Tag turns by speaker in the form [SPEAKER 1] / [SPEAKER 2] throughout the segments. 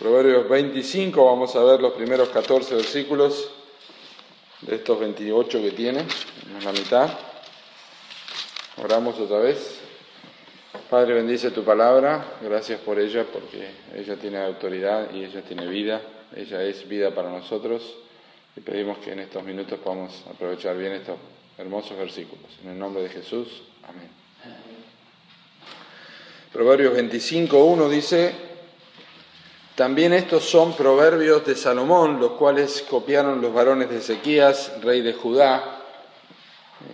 [SPEAKER 1] Proverbios 25, vamos a ver los primeros 14 versículos de estos 28 que tiene, en la mitad. Oramos otra vez. Padre, bendice tu palabra, gracias por ella, porque ella tiene autoridad y ella tiene vida, ella es vida para nosotros. Y pedimos que en estos minutos podamos aprovechar bien estos hermosos versículos. En el nombre de Jesús, amén. Proverbios 25, 1 dice, también estos son proverbios de Salomón, los cuales copiaron los varones de Ezequías, rey de Judá.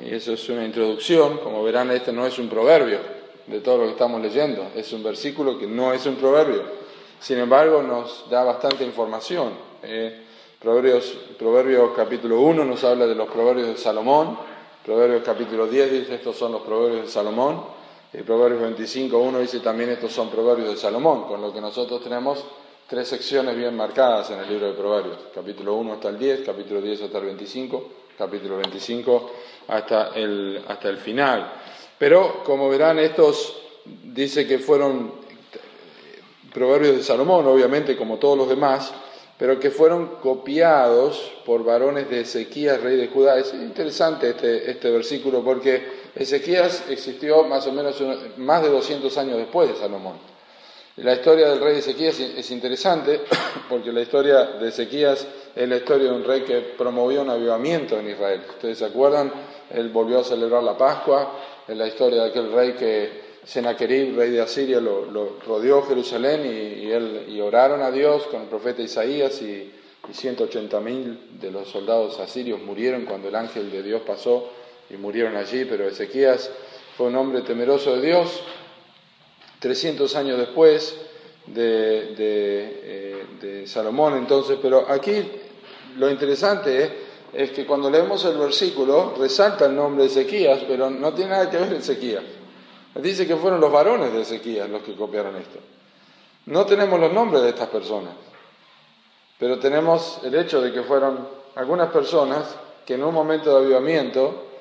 [SPEAKER 1] Y eso es una introducción, como verán, este no es un proverbio de todo lo que estamos leyendo, es un versículo que no es un proverbio. Sin embargo, nos da bastante información. Eh, proverbios, Proverbios capítulo 1 nos habla de los proverbios de Salomón, Proverbios capítulo 10 dice estos son los proverbios de Salomón, y Proverbios 25, 1 dice también estos son proverbios de Salomón, con lo que nosotros tenemos tres secciones bien marcadas en el libro de Proverbios, capítulo 1 hasta el 10, capítulo 10 hasta el 25, capítulo 25 hasta el, hasta el final. Pero, como verán, estos dice que fueron proverbios de Salomón, obviamente, como todos los demás, pero que fueron copiados por varones de Ezequías, rey de Judá. Es interesante este, este versículo porque Ezequías existió más o menos más de 200 años después de Salomón. La historia del rey Ezequías es interesante porque la historia de Ezequías es la historia de un rey que promovió un avivamiento en Israel. Ustedes se acuerdan, él volvió a celebrar la Pascua, es la historia de aquel rey que Senaquerib, rey de Asiria, lo, rodeó Jerusalén y, él, y oraron a Dios con el profeta Isaías y, y 180 mil de los soldados asirios murieron cuando el ángel de Dios pasó y murieron allí, pero Ezequías fue un hombre temeroso de Dios, 300 años después eh, de, Salomón entonces, pero aquí lo interesante es, que cuando leemos el versículo resalta el nombre de Ezequías, pero no tiene nada que ver Ezequías. Dice que fueron los varones de Ezequías los que copiaron esto. No tenemos los nombres de estas personas, pero tenemos el hecho de que fueron algunas personas que en un momento de avivamiento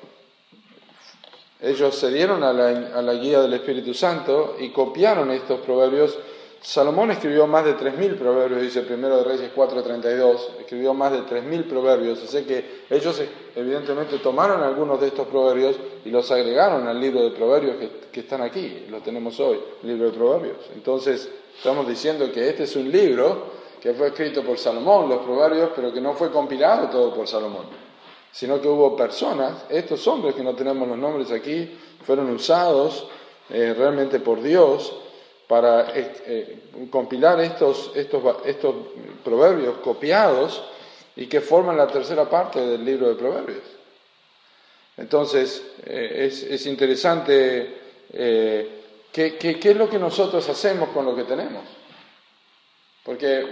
[SPEAKER 1] ellos se dieron a la, guía del Espíritu Santo y copiaron estos proverbios. Salomón escribió más de 3.000 proverbios, dice Primero de Reyes 4.32, escribió más de 3.000 proverbios, así que ellos evidentemente tomaron algunos de estos proverbios y los agregaron al libro de proverbios que, están aquí, lo tenemos hoy, libro de proverbios. Entonces, estamos diciendo que este es un libro que fue escrito por Salomón, los proverbios, pero que no fue compilado todo por Salomón sino que hubo personas, estos hombres que no tenemos los nombres aquí, fueron usados eh, realmente por Dios para eh, eh, compilar estos, estos, estos proverbios copiados y que forman la tercera parte del libro de proverbios. Entonces, es, es, interesante qué, qué, qué es lo que nosotros hacemos con lo que tenemos. Porque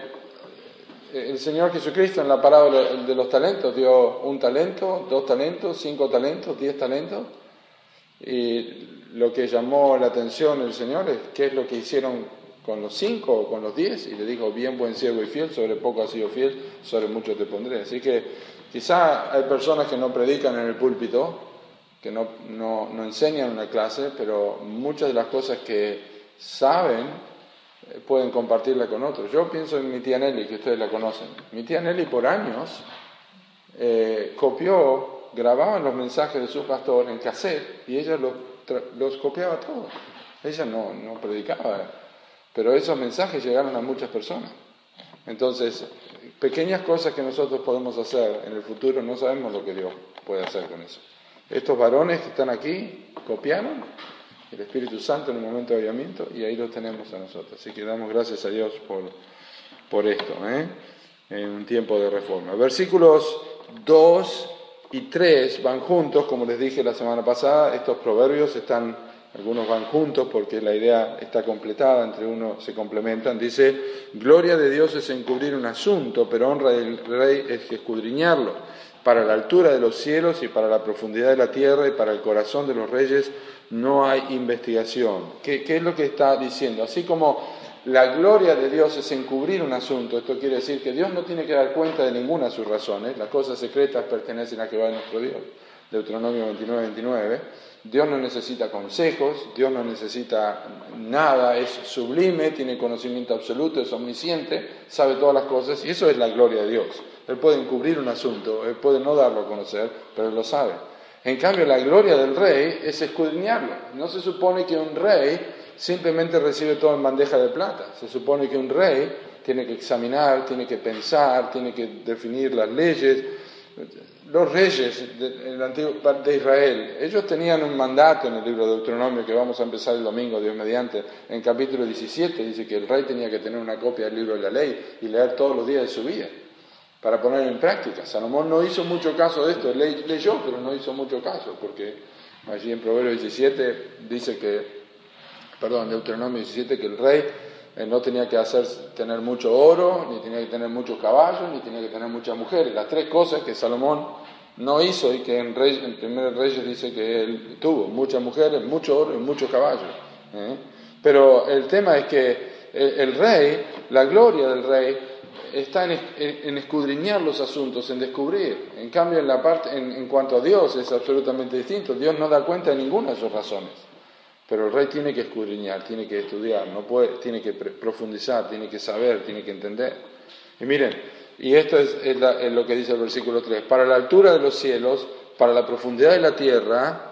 [SPEAKER 1] el Señor Jesucristo en la parábola de los talentos dio un talento, dos talentos, cinco talentos, diez talentos. Y lo que llamó la atención el Señor es qué es lo que hicieron con los cinco o con los diez. Y le dijo, bien buen siervo y fiel, sobre poco has sido fiel, sobre mucho te pondré. Así que quizá hay personas que no predican en el púlpito, que no, no, no enseñan una clase, pero muchas de las cosas que saben pueden compartirla con otros. Yo pienso en mi tía Nelly, que ustedes la conocen. Mi tía Nelly por años eh, copió, grababa los mensajes de su pastor en cassette y ella los, los copiaba todos. Ella no, no predicaba, pero esos mensajes llegaron a muchas personas. Entonces, pequeñas cosas que nosotros podemos hacer en el futuro, no sabemos lo que Dios puede hacer con eso. Estos varones que están aquí copiaron el Espíritu Santo en un momento de avivamiento y ahí lo tenemos a nosotros. Así que damos gracias a Dios por, por esto, ¿eh? en un tiempo de reforma. Versículos 2 y 3 van juntos, como les dije la semana pasada, estos proverbios están, algunos van juntos porque la idea está completada, entre uno se complementan. Dice, gloria de Dios es encubrir un asunto, pero honra del rey es escudriñarlo. Para la altura de los cielos y para la profundidad de la tierra y para el corazón de los reyes no hay investigación. ¿Qué, es lo que está diciendo? Así como la gloria de Dios es encubrir un asunto, esto quiere decir que Dios no tiene que dar cuenta de ninguna de sus razones, las cosas secretas pertenecen a Jehová nuestro Dios. Deuteronomio 29, 29. Dios no necesita consejos, Dios no necesita nada, es sublime, tiene conocimiento absoluto, es omnisciente, sabe todas las cosas y eso es la gloria de Dios. Él puede encubrir un asunto, él puede no darlo a conocer, pero él lo sabe. En cambio, la gloria del rey es escudriñarlo. No se supone que un rey simplemente recibe todo en bandeja de plata. Se supone que un rey tiene que examinar, tiene que pensar, tiene que definir las leyes. Los reyes antiguo de Israel, ellos tenían un mandato en el libro de Deuteronomio que vamos a empezar el domingo, Dios mediante, en capítulo 17, dice que el rey tenía que tener una copia del libro de la ley y leer todos los días de su vida para ponerlo en práctica. Salomón no hizo mucho caso de esto, leyó, pero no hizo mucho caso, porque allí en Proverbios 17 dice que perdón, Deuteronomio 17, que el rey eh, no tenía que hacer, tener mucho oro, ni tenía que tener muchos caballos, ni tenía que tener muchas mujeres. Las tres cosas que Salomón no hizo y que en, rey, Primer Reyes dice que él tuvo, muchas mujeres, mucho oro y muchos caballos. ¿eh? Pero el tema es que el, rey, la gloria del rey, está en, escudriñar los asuntos, en descubrir. En cambio, en, la parte, en cuanto a Dios es absolutamente distinto. Dios no da cuenta de ninguna de sus razones. Pero el rey tiene que escudriñar, tiene que estudiar, no puede, tiene que profundizar, tiene que saber, tiene que entender. Y miren, y esto es, lo que dice el versículo 3, para la altura de los cielos, para la profundidad de la tierra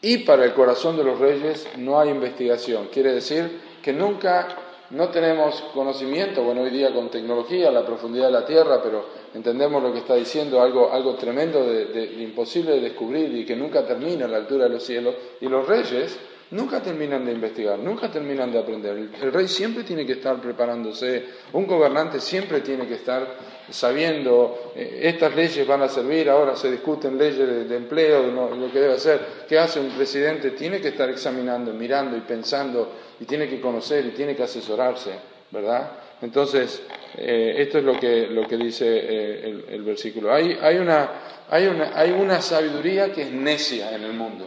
[SPEAKER 1] y para el corazón de los reyes no hay investigación. Quiere decir que nunca, no tenemos conocimiento, bueno, hoy día con tecnología, la profundidad de la tierra, pero entendemos lo que está diciendo, algo, algo tremendo, de, imposible de descubrir y que nunca termina a la altura de los cielos. Y los reyes nunca terminan de investigar, nunca terminan de aprender. El, rey siempre tiene que estar preparándose, un gobernante siempre tiene que estar sabiendo, eh, estas leyes van a servir, ahora se discuten leyes de, empleo, de lo que debe hacer. ¿Qué hace un presidente? Tiene que estar examinando, mirando y pensando, y tiene que conocer y tiene que asesorarse, ¿verdad? Entonces, eh, esto es lo que, lo que dice eh, el, versículo. Hay, hay, una, hay, una, hay una sabiduría que es necia en el mundo.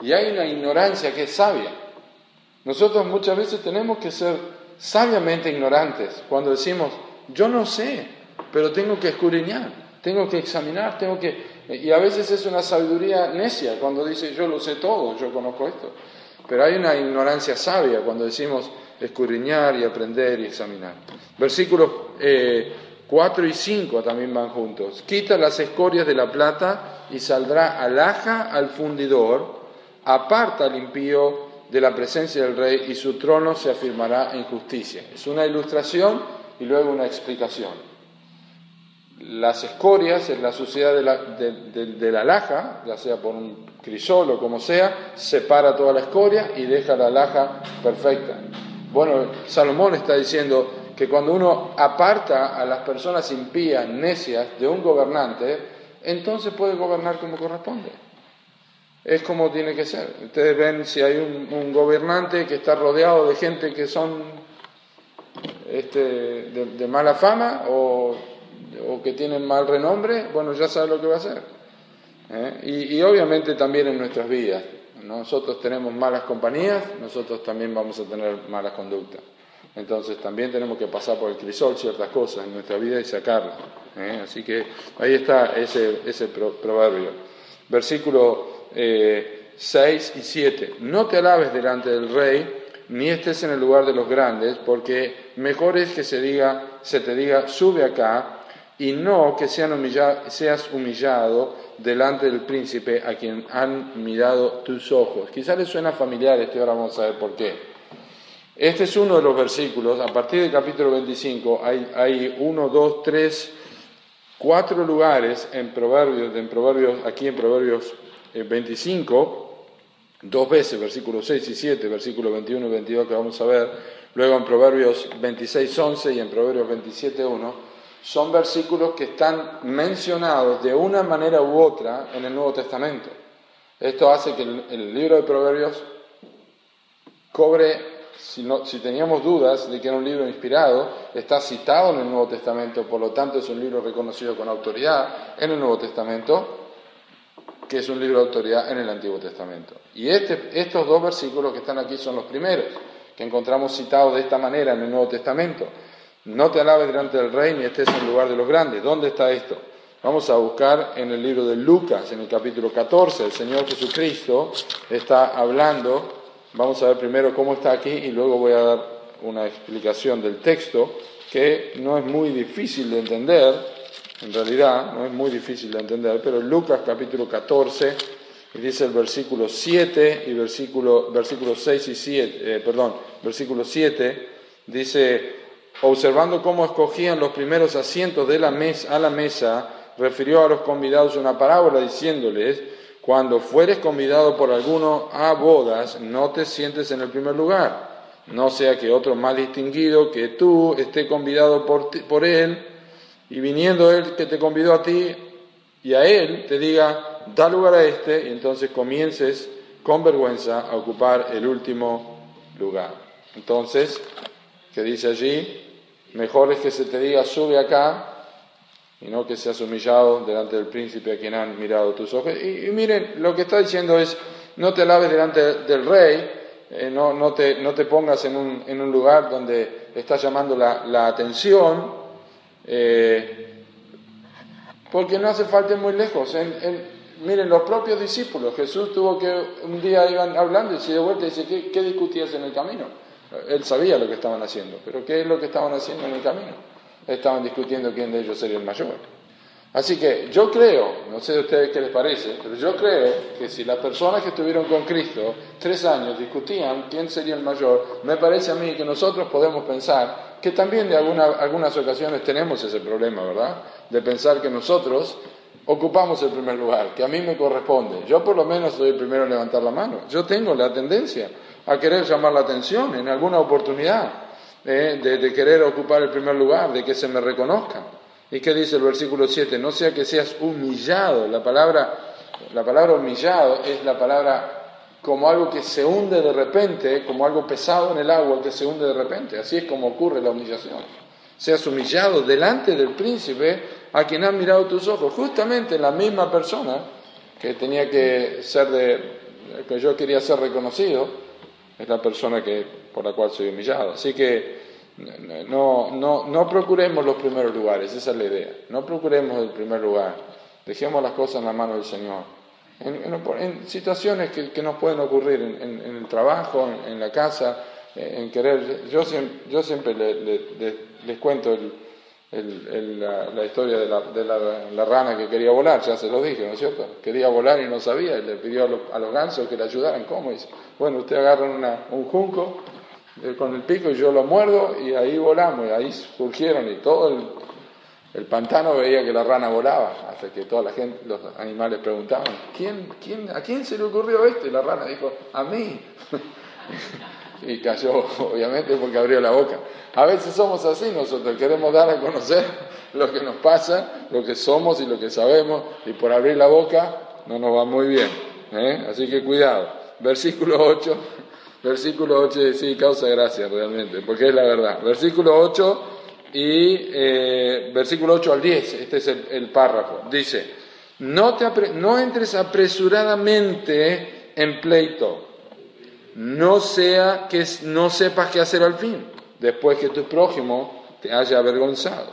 [SPEAKER 1] Y hay una ignorancia que es sabia. Nosotros muchas veces tenemos que ser sabiamente ignorantes cuando decimos, yo no sé, pero tengo que escudriñar, tengo que examinar, tengo que... Y a veces es una sabiduría necia cuando dice, yo lo sé todo, yo conozco esto. Pero hay una ignorancia sabia cuando decimos escudriñar y aprender y examinar. Versículos 4 eh, y 5 también van juntos. Quita las escorias de la plata y saldrá alhaja al fundidor aparta al impío de la presencia del rey y su trono se afirmará en justicia. Es una ilustración y luego una explicación. Las escorias es la suciedad de la, de, la laja, ya sea por un crisol o como sea, separa toda la escoria y deja la laja perfecta. Bueno, Salomón está diciendo que cuando uno aparta a las personas impías, necias, de un gobernante, entonces puede gobernar como corresponde es como tiene que ser. Ustedes ven si hay un, gobernante que está rodeado de gente que son este, de, mala fama o, que tienen mal renombre, bueno, ya sabe lo que va a hacer. ¿eh? Y, obviamente también en nuestras vidas. Nosotros tenemos malas compañías, nosotros también vamos a tener malas conductas. Entonces también tenemos que pasar por el crisol ciertas cosas en nuestra vida y sacarlas. ¿eh? Así que ahí está ese, proverbio. Versículo 6 eh, y 7. No te alabes delante del rey, ni estés en el lugar de los grandes, porque mejor es que se, diga, se te diga, sube acá, y no que seas humillado delante del príncipe a quien han mirado tus ojos. Quizás les suena familiar este, ahora vamos a ver por qué. Este es uno de los versículos, a partir del capítulo 25 hay, hay uno, dos, tres, cuatro lugares en Proverbios, en Proverbios, aquí en Proverbios 25, dos veces, versículos 6 y 7, versículos 21 y 22 que vamos a ver, luego en Proverbios 26, 11 y en Proverbios 27, 1, son versículos que están mencionados de una manera u otra en el Nuevo Testamento. Esto hace que el, libro de Proverbios cobre, si, teníamos dudas de que era un libro inspirado, está citado en el Nuevo Testamento, por lo tanto es un libro reconocido con autoridad en el Nuevo Testamento, que es un libro de autoridad en el Antiguo Testamento. Y este, estos dos versículos que están aquí son los primeros que encontramos citados de esta manera en el Nuevo Testamento. No te alabes delante del rey ni estés en lugar de los grandes. ¿Dónde está esto? Vamos a buscar en el libro de Lucas, en el capítulo 14, el Señor Jesucristo está hablando. Vamos a ver primero cómo está aquí y luego voy a dar una explicación del texto que no es muy difícil de entender, en realidad no es muy difícil de entender, pero Lucas capítulo 14, dice el versículo 7 y versículo, versículo 6 y 7, eh, perdón, versículo 7, dice, observando cómo escogían los primeros asientos de la mesa, a la mesa, refirió a los convidados una parábola diciéndoles, cuando fueres convidado por alguno a bodas, no te sientes en el primer lugar, no sea que otro más distinguido que tú esté convidado por, por él, y viniendo él que te convidó a ti y a él, te diga, da lugar a este, y entonces comiences con vergüenza a ocupar el último lugar. Entonces, ¿qué dice allí? Mejor es que se te diga, sube acá, y no que seas humillado delante del príncipe a quien han mirado tus ojos. Y, miren, lo que está diciendo es, no te laves delante del rey, eh, no, no, te, no, te, pongas en un, en un, lugar donde estás llamando la, atención, eh, porque no hace falta ir muy lejos. miren, los propios discípulos, Jesús tuvo que, un día iban hablando y se de vuelta y dice, ¿qué, ¿qué discutías en el camino? Él sabía lo que estaban haciendo, pero ¿qué es lo que estaban haciendo en el camino? estaban discutiendo quién de ellos sería el mayor. Así que yo creo, no sé de ustedes qué les parece, pero yo creo que si las personas que estuvieron con Cristo tres años discutían quién sería el mayor, me parece a mí que nosotros podemos pensar que también de algunas ocasiones tenemos ese problema, ¿verdad? De pensar que nosotros ocupamos el primer lugar, que a mí me corresponde. Yo por lo menos soy el primero en levantar la mano. Yo tengo la tendencia a querer llamar la atención en alguna oportunidad de, querer ocupar el primer lugar, de que se me reconozca. ¿Y qué dice el versículo 7? No sea que seas humillado. La palabra, la palabra humillado es la palabra como algo que se hunde de repente, como algo pesado en el agua que se hunde de repente. Así es como ocurre la humillación. Seas humillado delante del príncipe a quien han mirado tus ojos. Justamente la misma persona que tenía que ser de, que yo quería ser reconocido, es la persona que, por la cual soy humillado. Así que no, no, no procuremos los primeros lugares, esa es la idea. No procuremos el primer lugar. Dejemos las cosas en la mano del Señor. En, situaciones que, nos pueden ocurrir en, el trabajo, en, la casa, en querer. Yo, yo siempre les cuento la, historia de, la, rana que quería volar, ya se lo dije, ¿no es cierto? Quería volar y no sabía, y le pidió a, los, gansos que le ayudaran. ¿Cómo? Dice, bueno, usted agarra un junco eh, con el pico y yo lo muerdo y ahí volamos, y ahí surgieron y todo el, pantano veía que la rana volaba, hasta que toda la gente, los animales preguntaban, ¿quién, quién, ¿a quién se le ocurrió esto? Y la rana dijo, a mí. y cayó, obviamente, porque abrió la boca. A veces somos así, nosotros queremos dar a conocer lo que nos pasa, lo que somos y lo que sabemos, y por abrir la boca no nos va muy bien. ¿eh? Así que cuidado. Versículo 8 Versículo 8, sí, causa gracia realmente, porque es la verdad. Versículo 8 y eh, versículo 8 al 10, este es el, párrafo. Dice, no, te no entres apresuradamente en pleito, no sea que no sepas qué hacer al fin, después que tu prójimo te haya avergonzado.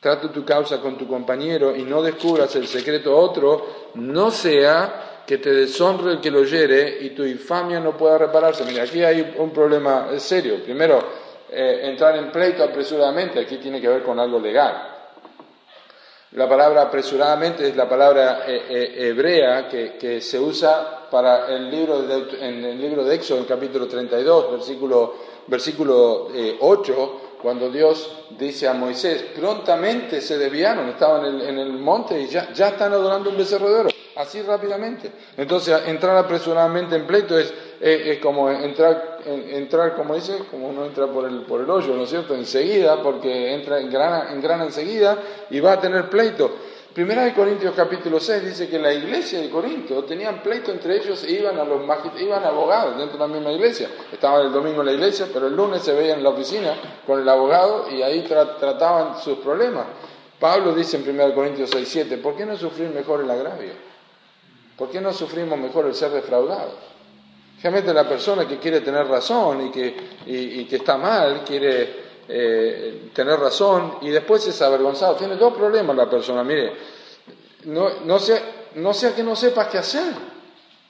[SPEAKER 1] Trata tu causa con tu compañero y no descubras el secreto a otro, no sea que te deshonre el que lo oyere y tu infamia no pueda repararse. Mira, aquí hay un problema serio. Primero, eh, entrar en pleito apresuradamente, aquí tiene que ver con algo legal. La palabra apresuradamente es la palabra eh, eh, hebrea que, se usa para el libro en el libro de Éxodo, en capítulo 32, versículo, versículo 8, cuando Dios dice a Moisés, prontamente se desviaron, estaban en el, en el monte y ya, ya están adorando un becerro de oro así rápidamente. Entonces, entrar apresuradamente en pleito es, es, como entrar, entrar, como dice, como uno entra por el, por el hoyo, ¿no es cierto? Enseguida, porque entra en grana, en grana enseguida y va a tener pleito. Primera de Corintios capítulo 6 dice que la iglesia de Corinto tenían pleito entre ellos e iban a los iban abogados dentro de la misma iglesia. Estaban el domingo en la iglesia, pero el lunes se veían en la oficina con el abogado y ahí trataban sus problemas. Pablo dice en 1 Corintios 6, 7, ¿por qué no sufrir mejor el agravio? ¿Por qué no sufrimos mejor el ser defraudados? Realmente la persona que quiere tener razón y que, y, que está mal, quiere eh, tener razón y después es avergonzado. Tiene dos problemas la persona. Mire, no, no, sea, no sea que no sepas qué hacer.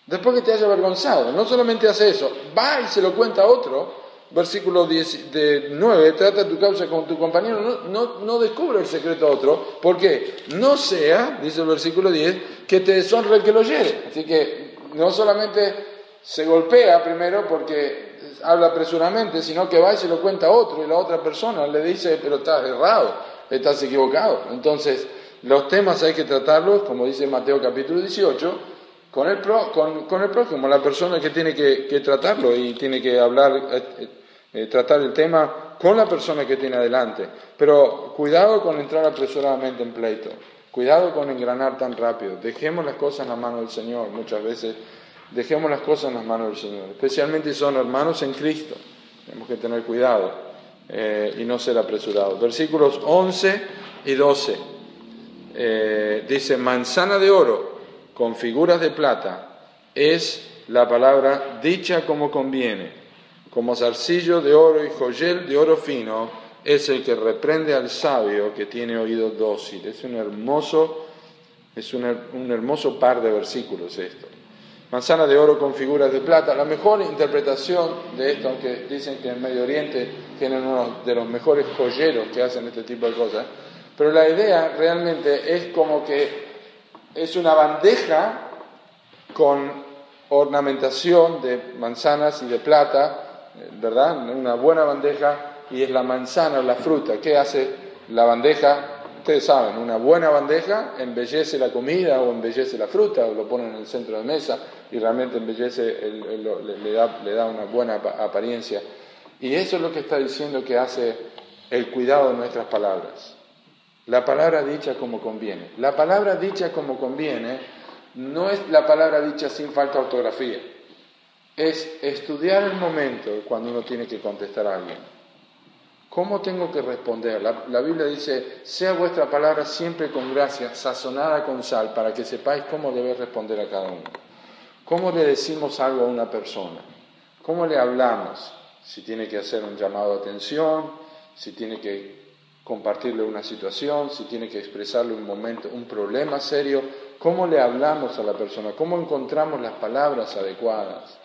[SPEAKER 1] Después que te haya avergonzado, no solamente hace eso, va y se lo cuenta a otro, versículo 9, trata tu causa con tu compañero, no, no, no descubre el secreto a otro, porque no sea, dice el versículo 10, que te deshonre el que lo oyere. Así que no solamente se golpea primero porque habla apresuradamente, sino que va y se lo cuenta a otro y la otra persona le dice, pero estás errado, estás equivocado. Entonces, los temas hay que tratarlos, como dice Mateo capítulo 18, con el, con, el prójimo, la persona que tiene que, tratarlo y tiene que hablar, eh, tratar el tema con la persona que tiene adelante. Pero cuidado con entrar apresuradamente en pleito, cuidado con engranar tan rápido. Dejemos las cosas en la mano del Señor muchas veces Dejemos las cosas en las manos del Señor, especialmente si son hermanos en Cristo. Tenemos que tener cuidado eh, y no ser apresurados. Versículos 11 y 12. Eh, dice, manzana de oro con figuras de plata es la palabra dicha como conviene, como zarcillo de oro y joyel de oro fino es el que reprende al sabio que tiene oído dócil. Es un hermoso, es un hermoso par de versículos esto manzana de oro con figuras de plata. La mejor interpretación de esto, aunque dicen que en Medio Oriente tienen uno de los mejores joyeros que hacen este tipo de cosas, pero la idea realmente es como que es una bandeja con ornamentación de manzanas y de plata, ¿verdad? Una buena bandeja y es la manzana o la fruta. ¿Qué hace la bandeja? Ustedes saben, una buena bandeja embellece la comida o embellece la fruta o lo ponen en el centro de mesa y realmente embellece, le, da, una buena apariencia. Y eso es lo que está diciendo que hace el cuidado de nuestras palabras. La palabra dicha como conviene. La palabra dicha como conviene no es la palabra dicha sin falta de ortografía. Es estudiar el momento cuando uno tiene que contestar a alguien. ¿Cómo tengo que responder? La, la, Biblia dice, sea vuestra palabra siempre con gracia, sazonada con sal, para que sepáis cómo debéis responder a cada uno. ¿Cómo le decimos algo a una persona? ¿Cómo le hablamos? Si tiene que hacer un llamado de atención, si tiene que compartirle una situación, si tiene que expresarle un momento, un problema serio, ¿cómo le hablamos a la persona? ¿Cómo encontramos las palabras adecuadas?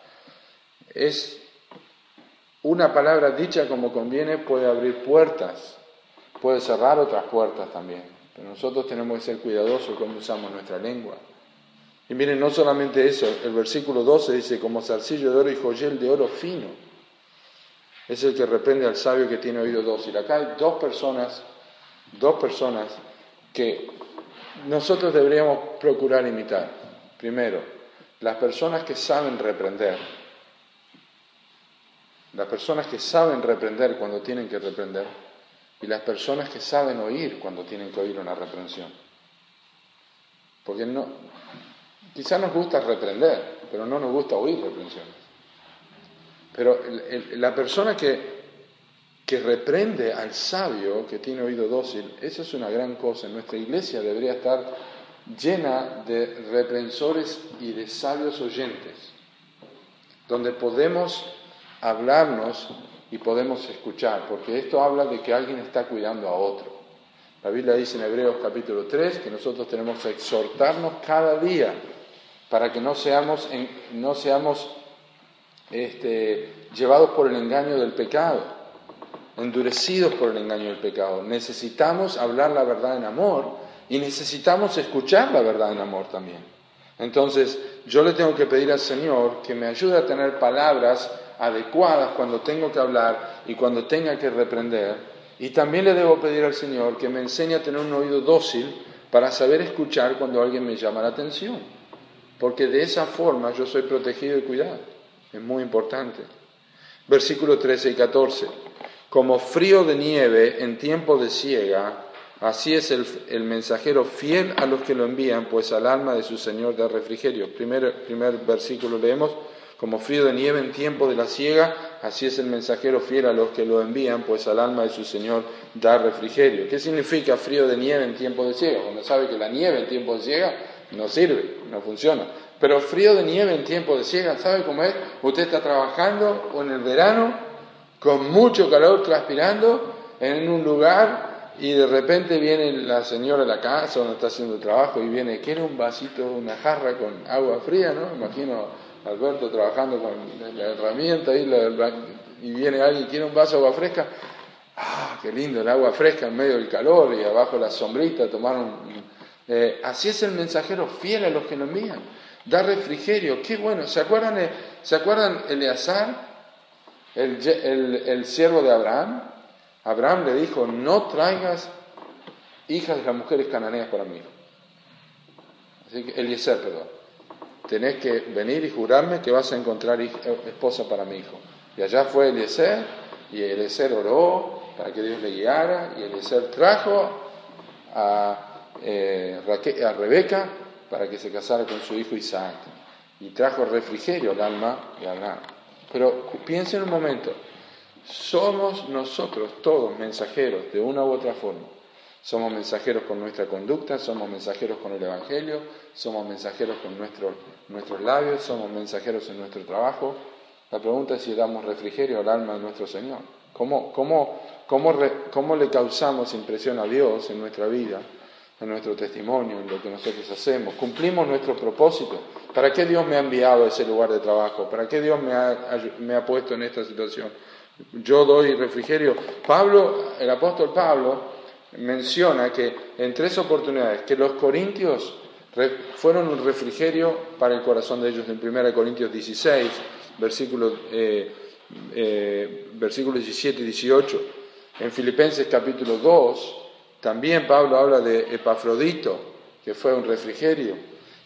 [SPEAKER 1] Es una palabra dicha como conviene puede abrir puertas, puede cerrar otras puertas también, pero nosotros tenemos que ser cuidadosos cuando usamos nuestra lengua. Y miren, no solamente eso, el versículo 12 dice, como zarcillo de oro y joyel de oro fino. Es el que reprende al sabio que tiene oído dócil. Acá hay dos personas, dos personas que nosotros deberíamos procurar imitar. Primero, las personas que saben reprender. Las personas que saben reprender cuando tienen que reprender. Y las personas que saben oír cuando tienen que oír una reprensión. Porque no, Quizás nos gusta reprender, pero no nos gusta oír reprensiones. Pero la persona que, que reprende al sabio que tiene oído dócil, eso es una gran cosa. Nuestra iglesia debería estar llena de reprensores y de sabios oyentes, donde podemos hablarnos y podemos escuchar, porque esto habla de que alguien está cuidando a otro. La Biblia dice en Hebreos capítulo 3 que nosotros tenemos que exhortarnos cada día para que no seamos, no seamos este, llevados por el engaño del pecado, endurecidos por el engaño del pecado. Necesitamos hablar la verdad en amor y necesitamos escuchar la verdad en amor también. Entonces, yo le tengo que pedir al Señor que me ayude a tener palabras adecuadas cuando tengo que hablar y cuando tenga que reprender. Y también le debo pedir al Señor que me enseñe a tener un oído dócil para saber escuchar cuando alguien me llama la atención porque de esa forma yo soy protegido y cuidado. Es muy importante. Versículo 13 y 14. Como frío de nieve en tiempo de siega, así es el, mensajero fiel a los que lo envían, pues al alma de su Señor da refrigerio. Primer, primer versículo leemos, como frío de nieve en tiempo de la siega, así es el mensajero fiel a los que lo envían, pues al alma de su Señor da refrigerio. ¿Qué significa frío de nieve en tiempo de siega? Cuando sabe que la nieve en tiempo de siega no sirve, no funciona. Pero frío de nieve en tiempo de siega, ¿sabe cómo es? Usted está trabajando o en el verano con mucho calor transpirando en un lugar y de repente viene la señora de la casa donde está haciendo el trabajo y viene, quiere un vasito, una jarra con agua fría, ¿no? Imagino a Alberto trabajando con la herramienta y, y viene alguien, quiere un vaso de agua fresca. Ah, qué lindo el agua fresca en medio del calor y abajo la sombrita, tomar un... Eh, así es el mensajero fiel a los que lo envían. Da refrigerio, qué bueno. ¿Se acuerdan, ¿se acuerdan Eleazar, el, el, el siervo de Abraham? Abraham le dijo, no traigas hijas de las mujeres cananeas para mí. Eliezer, perdón. Tenés que venir y jurarme que vas a encontrar esposa para mi hijo. Y allá fue Eliezer, y Eliezer oró para que Dios le guiara, y Eliezer trajo a, eh, Rebeca para que se casara con su hijo Isaac. Y trajo refrigerio al alma de Abraham. Pero piensen un momento, somos nosotros todos mensajeros de una u otra forma. Somos mensajeros con nuestra conducta, somos mensajeros con el Evangelio, somos mensajeros con nuestros labios, somos mensajeros en nuestro trabajo. La pregunta es si damos refrigerio al alma de nuestro Señor. ¿Cómo, cómo, cómo, cómo le causamos impresión a Dios en nuestra vida, en nuestro testimonio, en lo que nosotros hacemos? ¿Cumplimos nuestro propósito? ¿Para qué Dios me ha enviado a ese lugar de trabajo? ¿Para qué Dios me ha, me ha puesto en esta situación? yo doy refrigerio. Pablo, el apóstol Pablo, menciona que en tres oportunidades que los corintios fueron un refrigerio para el corazón de ellos en 1 Corintios 16, versículos, eh, eh, 17 y 18. En Filipenses capítulo 2, también Pablo habla de Epafrodito, que fue un refrigerio.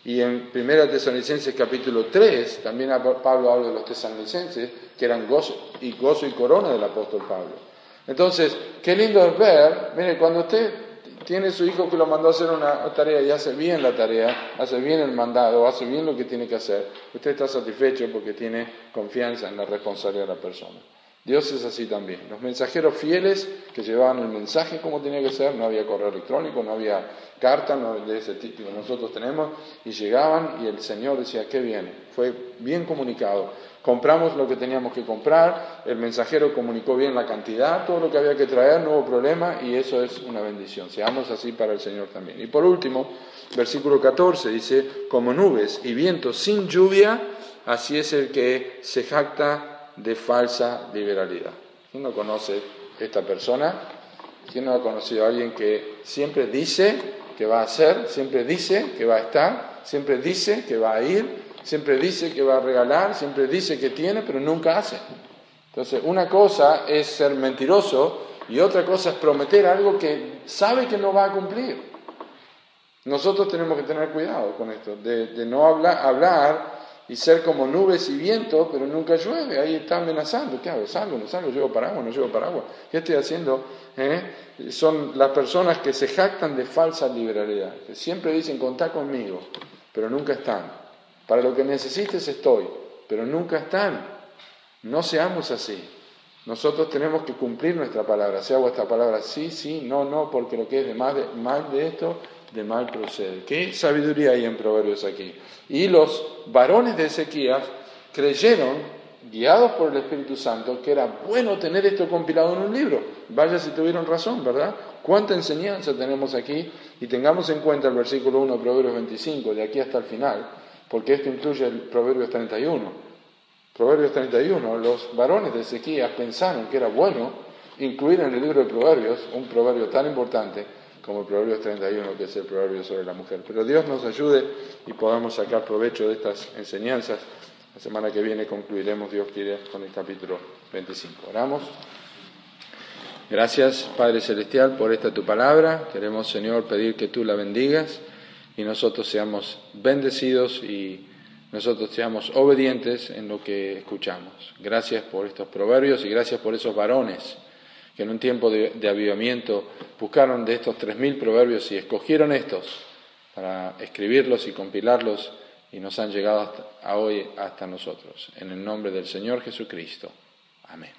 [SPEAKER 1] Y en 1 Tesalonicenses capítulo 3, también Pablo habla de los tesalonicenses, que eran gozo y, gozo y corona del apóstol Pablo. Entonces, qué lindo es ver, mire, cuando usted tiene su hijo que lo mandó a hacer una tarea y hace bien la tarea, hace bien el mandado, hace bien lo que tiene que hacer, usted está satisfecho porque tiene confianza en la responsabilidad de la persona. Dios es así también. Los mensajeros fieles que llevaban el mensaje como tenía que ser, no había correo electrónico, no había carta no, de ese tipo que nosotros tenemos, y llegaban y el Señor decía, qué viene? Fue bien comunicado. Compramos lo que teníamos que comprar, el mensajero comunicó bien la cantidad, todo lo que había que traer, no hubo problema, y eso es una bendición. Seamos así para el Señor también. Y por último, versículo 14 dice, como nubes y vientos sin lluvia, así es el que se jacta de falsa liberalidad. ¿Quién no conoce esta persona? ¿Quién no ha conocido a alguien que siempre dice que va a hacer, siempre dice que va a estar, siempre dice que va a ir, siempre dice que va a regalar, siempre dice que tiene, pero nunca hace? Entonces, una cosa es ser mentiroso y otra cosa es prometer algo que sabe que no va a cumplir. Nosotros tenemos que tener cuidado con esto, de, no hablar, y ser como nubes y viento, pero nunca llueve. Ahí está amenazando. ¿Qué hago? ¿Salgo? ¿No salgo? ¿Llevo paraguas? ¿No llevo paraguas? ¿Qué estoy haciendo? ¿Eh? Son las personas que se jactan de falsa liberalidad, que siempre dicen contá conmigo, pero nunca están. Para lo que necesites estoy, pero nunca están. No seamos así. Nosotros tenemos que cumplir nuestra palabra. Si hago esta palabra sí, sí, no, no, porque lo que es de más de, mal de esto, de mal procede. ¿Qué sabiduría hay en Proverbios aquí? Y los varones de Ezequías creyeron, guiados por el Espíritu Santo, que era bueno tener esto compilado en un libro. Vaya si tuvieron razón, ¿verdad? ¿Cuánta enseñanza tenemos aquí? Y tengamos en cuenta el versículo 1 de Proverbios 25, de aquí hasta el final, porque esto incluye el Proverbios 31. Proverbios 31, los varones de Ezequías pensaron que era bueno incluir en el libro de Proverbios un proverbio tan importante como el Proverbio 31, que es el proverbio sobre la mujer. Pero Dios nos ayude y podamos sacar provecho de estas enseñanzas. La semana que viene concluiremos, Dios quiere, con el capítulo 25. Oramos. Gracias, Padre Celestial, por esta tu palabra. Queremos, Señor, pedir que tú la bendigas y nosotros seamos bendecidos y nosotros seamos obedientes en lo que escuchamos. Gracias por estos proverbios y gracias por esos varones que en un tiempo de, avivamiento buscaron de estos tres mil proverbios y escogieron estos para escribirlos y compilarlos y nos han llegado hasta, hoy hasta nosotros. En el nombre del Señor Jesucristo. Amén.